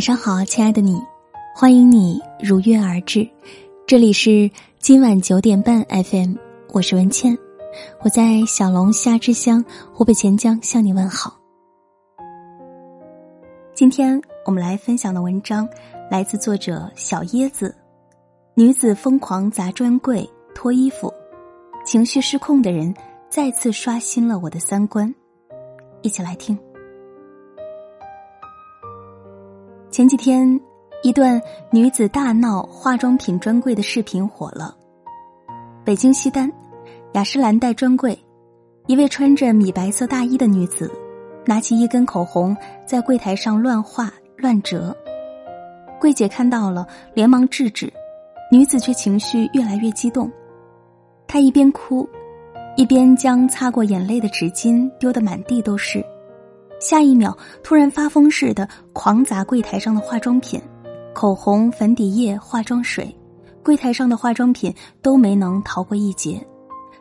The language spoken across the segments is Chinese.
晚上好，亲爱的你，欢迎你如约而至。这里是今晚九点半 FM，我是文倩，我在小龙虾之乡湖北潜江向你问好。今天我们来分享的文章来自作者小椰子。女子疯狂砸专柜、脱衣服，情绪失控的人再次刷新了我的三观。一起来听。前几天，一段女子大闹化妆品专柜的视频火了。北京西单雅诗兰黛专柜，一位穿着米白色大衣的女子，拿起一根口红在柜台上乱画乱折。柜姐看到了，连忙制止，女子却情绪越来越激动。她一边哭，一边将擦过眼泪的纸巾丢得满地都是。下一秒，突然发疯似的狂砸柜台上的化妆品，口红、粉底液、化妆水，柜台上的化妆品都没能逃过一劫，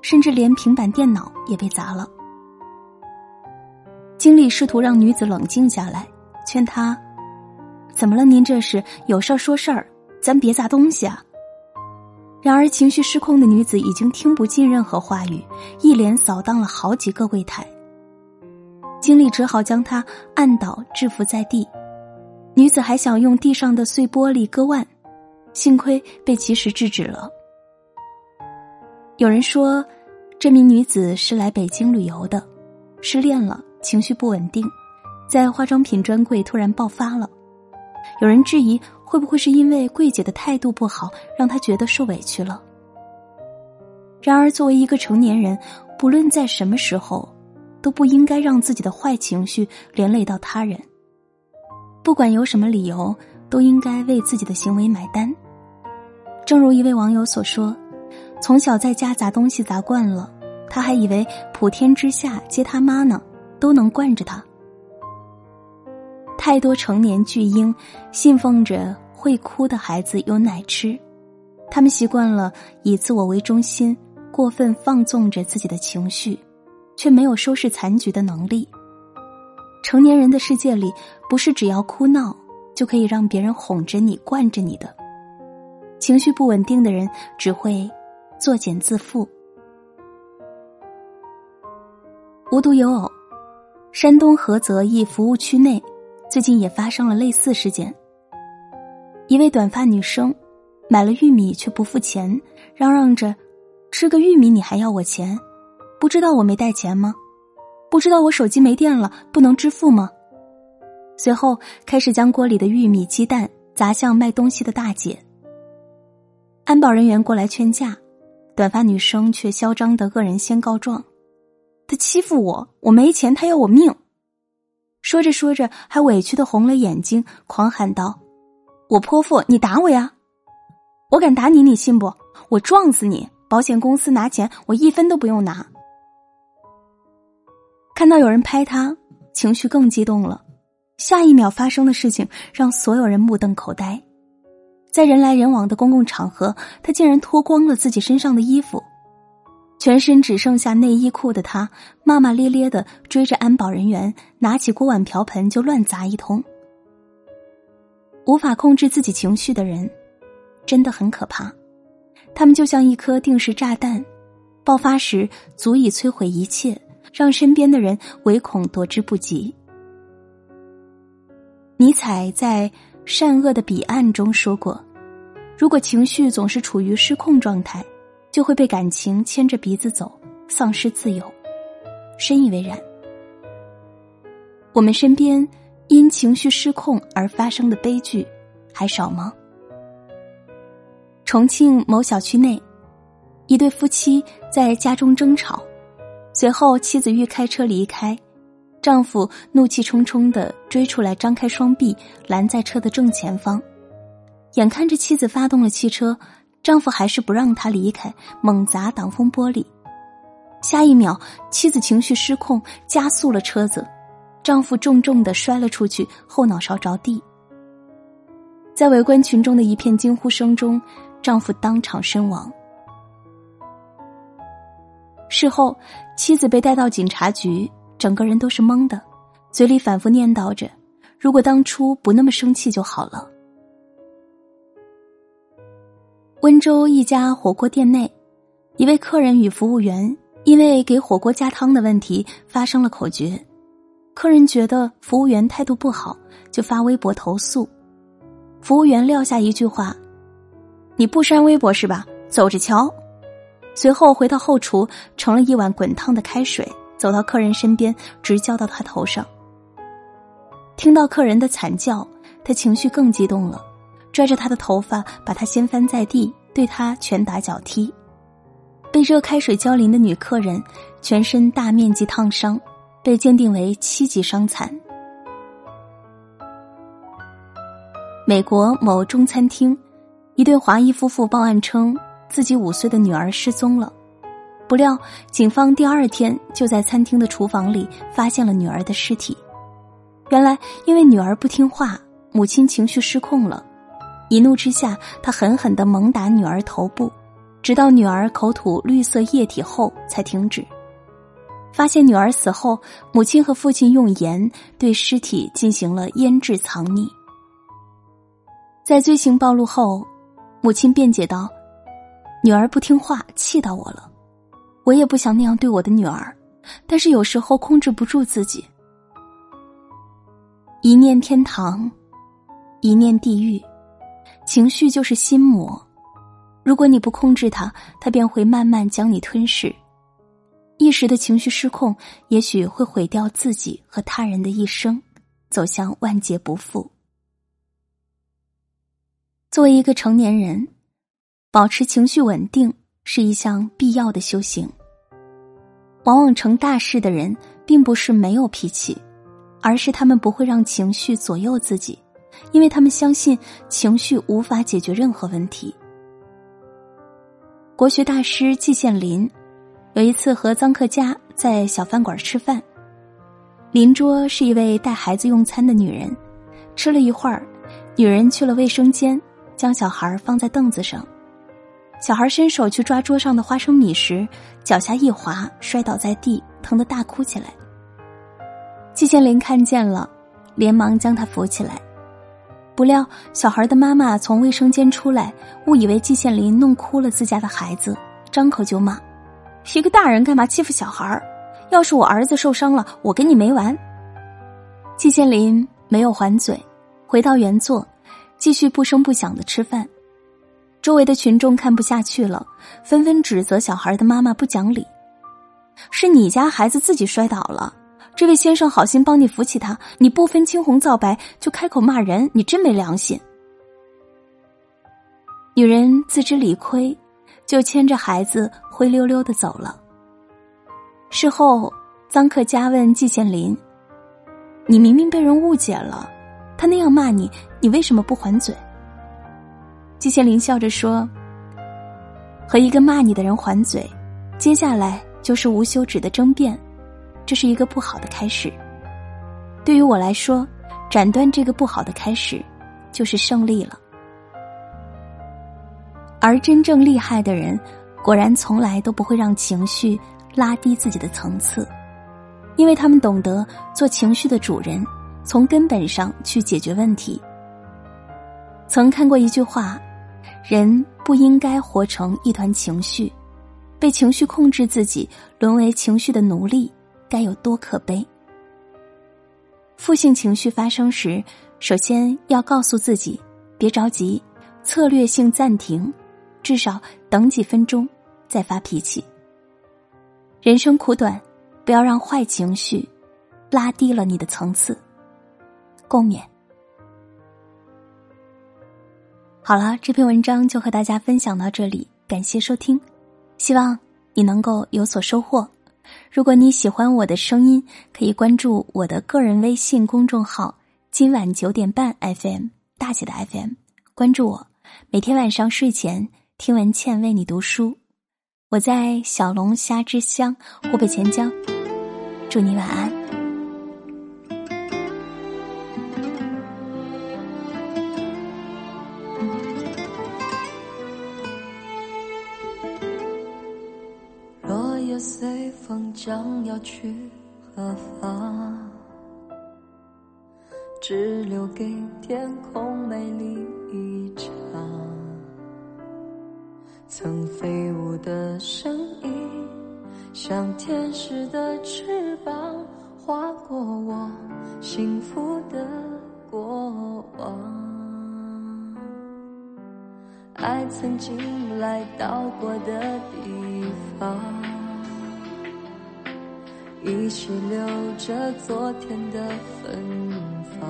甚至连平板电脑也被砸了。经理试图让女子冷静下来，劝她：“怎么了？您这是有事儿说事儿，咱别砸东西啊。”然而，情绪失控的女子已经听不进任何话语，一连扫荡了好几个柜台。经理只好将她按倒，制服在地。女子还想用地上的碎玻璃割腕，幸亏被及时制止了。有人说，这名女子是来北京旅游的，失恋了，情绪不稳定，在化妆品专柜突然爆发了。有人质疑，会不会是因为柜姐的态度不好，让她觉得受委屈了？然而，作为一个成年人，不论在什么时候。都不应该让自己的坏情绪连累到他人。不管有什么理由，都应该为自己的行为买单。正如一位网友所说：“从小在家砸东西砸惯了，他还以为普天之下接他妈呢，都能惯着他。”太多成年巨婴信奉着会哭的孩子有奶吃，他们习惯了以自我为中心，过分放纵着自己的情绪。却没有收拾残局的能力。成年人的世界里，不是只要哭闹就可以让别人哄着你、惯着你的。情绪不稳定的人只会作茧自缚。无独有偶，山东菏泽一服务区内最近也发生了类似事件。一位短发女生买了玉米却不付钱，嚷嚷着：“吃个玉米你还要我钱？”不知道我没带钱吗？不知道我手机没电了不能支付吗？随后开始将锅里的玉米、鸡蛋砸向卖东西的大姐。安保人员过来劝架，短发女生却嚣张的恶人先告状：“他欺负我，我没钱，他要我命。”说着说着还委屈的红了眼睛，狂喊道：“我泼妇，你打我呀！我敢打你，你信不？我撞死你！保险公司拿钱，我一分都不用拿。”看到有人拍他，情绪更激动了。下一秒发生的事情让所有人目瞪口呆。在人来人往的公共场合，他竟然脱光了自己身上的衣服，全身只剩下内衣裤的他，骂骂咧咧的追着安保人员，拿起锅碗瓢盆就乱砸一通。无法控制自己情绪的人，真的很可怕。他们就像一颗定时炸弹，爆发时足以摧毁一切。让身边的人唯恐躲之不及。尼采在《善恶的彼岸》中说过：“如果情绪总是处于失控状态，就会被感情牵着鼻子走，丧失自由。”深以为然。我们身边因情绪失控而发生的悲剧还少吗？重庆某小区内，一对夫妻在家中争吵。随后，妻子欲开车离开，丈夫怒气冲冲的追出来，张开双臂拦在车的正前方。眼看着妻子发动了汽车，丈夫还是不让她离开，猛砸挡风玻璃。下一秒，妻子情绪失控，加速了车子，丈夫重重的摔了出去，后脑勺着地。在围观群众的一片惊呼声中，丈夫当场身亡。事后，妻子被带到警察局，整个人都是懵的，嘴里反复念叨着：“如果当初不那么生气就好了。温州一家火锅店内，一位客人与服务员因为给火锅加汤的问题发生了口角，客人觉得服务员态度不好，就发微博投诉。服务员撂下一句话：“你不删微博是吧？走着瞧。”随后回到后厨，盛了一碗滚烫的开水，走到客人身边，直浇到他头上。听到客人的惨叫，他情绪更激动了，拽着他的头发，把他掀翻在地，对他拳打脚踢。被热开水浇淋的女客人全身大面积烫伤，被鉴定为七级伤残。美国某中餐厅，一对华裔夫妇报案称。自己五岁的女儿失踪了，不料警方第二天就在餐厅的厨房里发现了女儿的尸体。原来，因为女儿不听话，母亲情绪失控了，一怒之下，他狠狠的猛打女儿头部，直到女儿口吐绿色液体后才停止。发现女儿死后，母亲和父亲用盐对尸体进行了腌制藏匿。在罪行暴露后，母亲辩解道。女儿不听话，气到我了。我也不想那样对我的女儿，但是有时候控制不住自己。一念天堂，一念地狱，情绪就是心魔。如果你不控制它，它便会慢慢将你吞噬。一时的情绪失控，也许会毁掉自己和他人的一生，走向万劫不复。作为一个成年人。保持情绪稳定是一项必要的修行。往往成大事的人，并不是没有脾气，而是他们不会让情绪左右自己，因为他们相信情绪无法解决任何问题。国学大师季羡林有一次和臧克家在小饭馆吃饭，邻桌是一位带孩子用餐的女人，吃了一会儿，女人去了卫生间，将小孩放在凳子上。小孩伸手去抓桌上的花生米时，脚下一滑，摔倒在地，疼得大哭起来。季羡林看见了，连忙将他扶起来。不料小孩的妈妈从卫生间出来，误以为季羡林弄哭了自家的孩子，张口就骂：“一个大人干嘛欺负小孩要是我儿子受伤了，我跟你没完。”季羡林没有还嘴，回到原座，继续不声不响的吃饭。周围的群众看不下去了，纷纷指责小孩的妈妈不讲理。是你家孩子自己摔倒了，这位先生好心帮你扶起他，你不分青红皂白就开口骂人，你真没良心。女人自知理亏，就牵着孩子灰溜溜的走了。事后，臧克家问季羡林：“你明明被人误解了，他那样骂你，你为什么不还嘴？”季羡林笑着说：“和一个骂你的人还嘴，接下来就是无休止的争辩，这是一个不好的开始。对于我来说，斩断这个不好的开始，就是胜利了。而真正厉害的人，果然从来都不会让情绪拉低自己的层次，因为他们懂得做情绪的主人，从根本上去解决问题。曾看过一句话。”人不应该活成一团情绪，被情绪控制自己，沦为情绪的奴隶，该有多可悲！负性情绪发生时，首先要告诉自己别着急，策略性暂停，至少等几分钟再发脾气。人生苦短，不要让坏情绪拉低了你的层次。共勉。好了，这篇文章就和大家分享到这里，感谢收听，希望你能够有所收获。如果你喜欢我的声音，可以关注我的个人微信公众号“今晚九点半 FM” 大写的 FM，关注我，每天晚上睡前听文倩为你读书。我在小龙虾之乡湖北潜江，祝你晚安。随风将要去何方？只留给天空美丽一场。曾飞舞的声音，像天使的翅膀，划过我幸福的过往。爱曾经来到过的地方。依稀留着昨天的芬芳，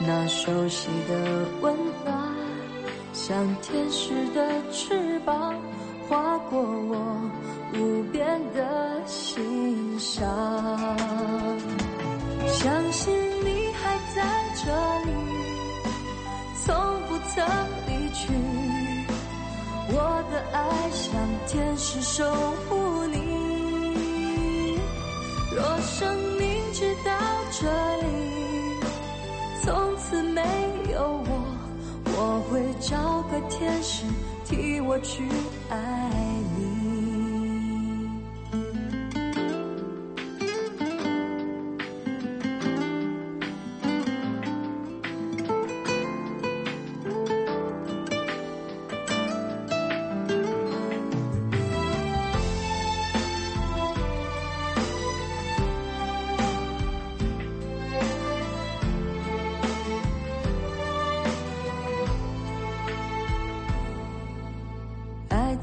那熟悉的温暖，像天使的翅膀，划过我无边的心上。相信你还在这里，从不曾离去。我的爱像天使守护。若生命只到这里，从此没有我，我会找个天使替我去爱你。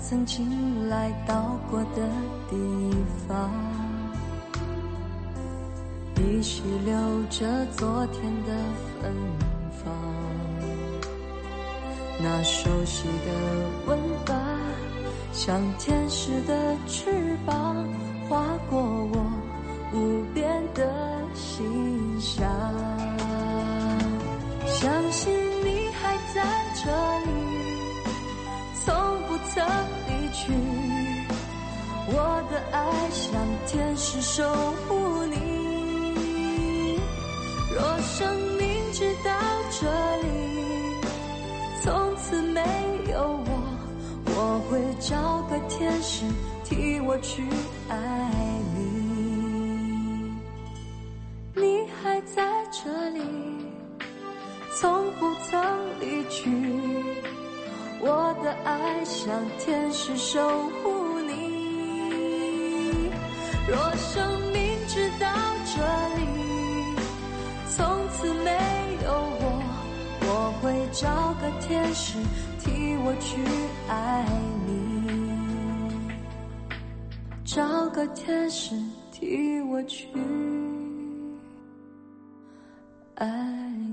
曾经来到过的地方，依稀留着昨天的芬芳。那熟悉的温暖，像天使的翅膀，划过我无边的心上。相信你还在这里，从不曾。去，我的爱像天使守护你。若生命直到这里，从此没有我，我会找个天使替我去爱你。你还在这里，从不曾离去。我的爱像天使守护你。若生命直到这里，从此没有我，我会找个天使替我去爱你，找个天使替我去爱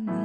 你。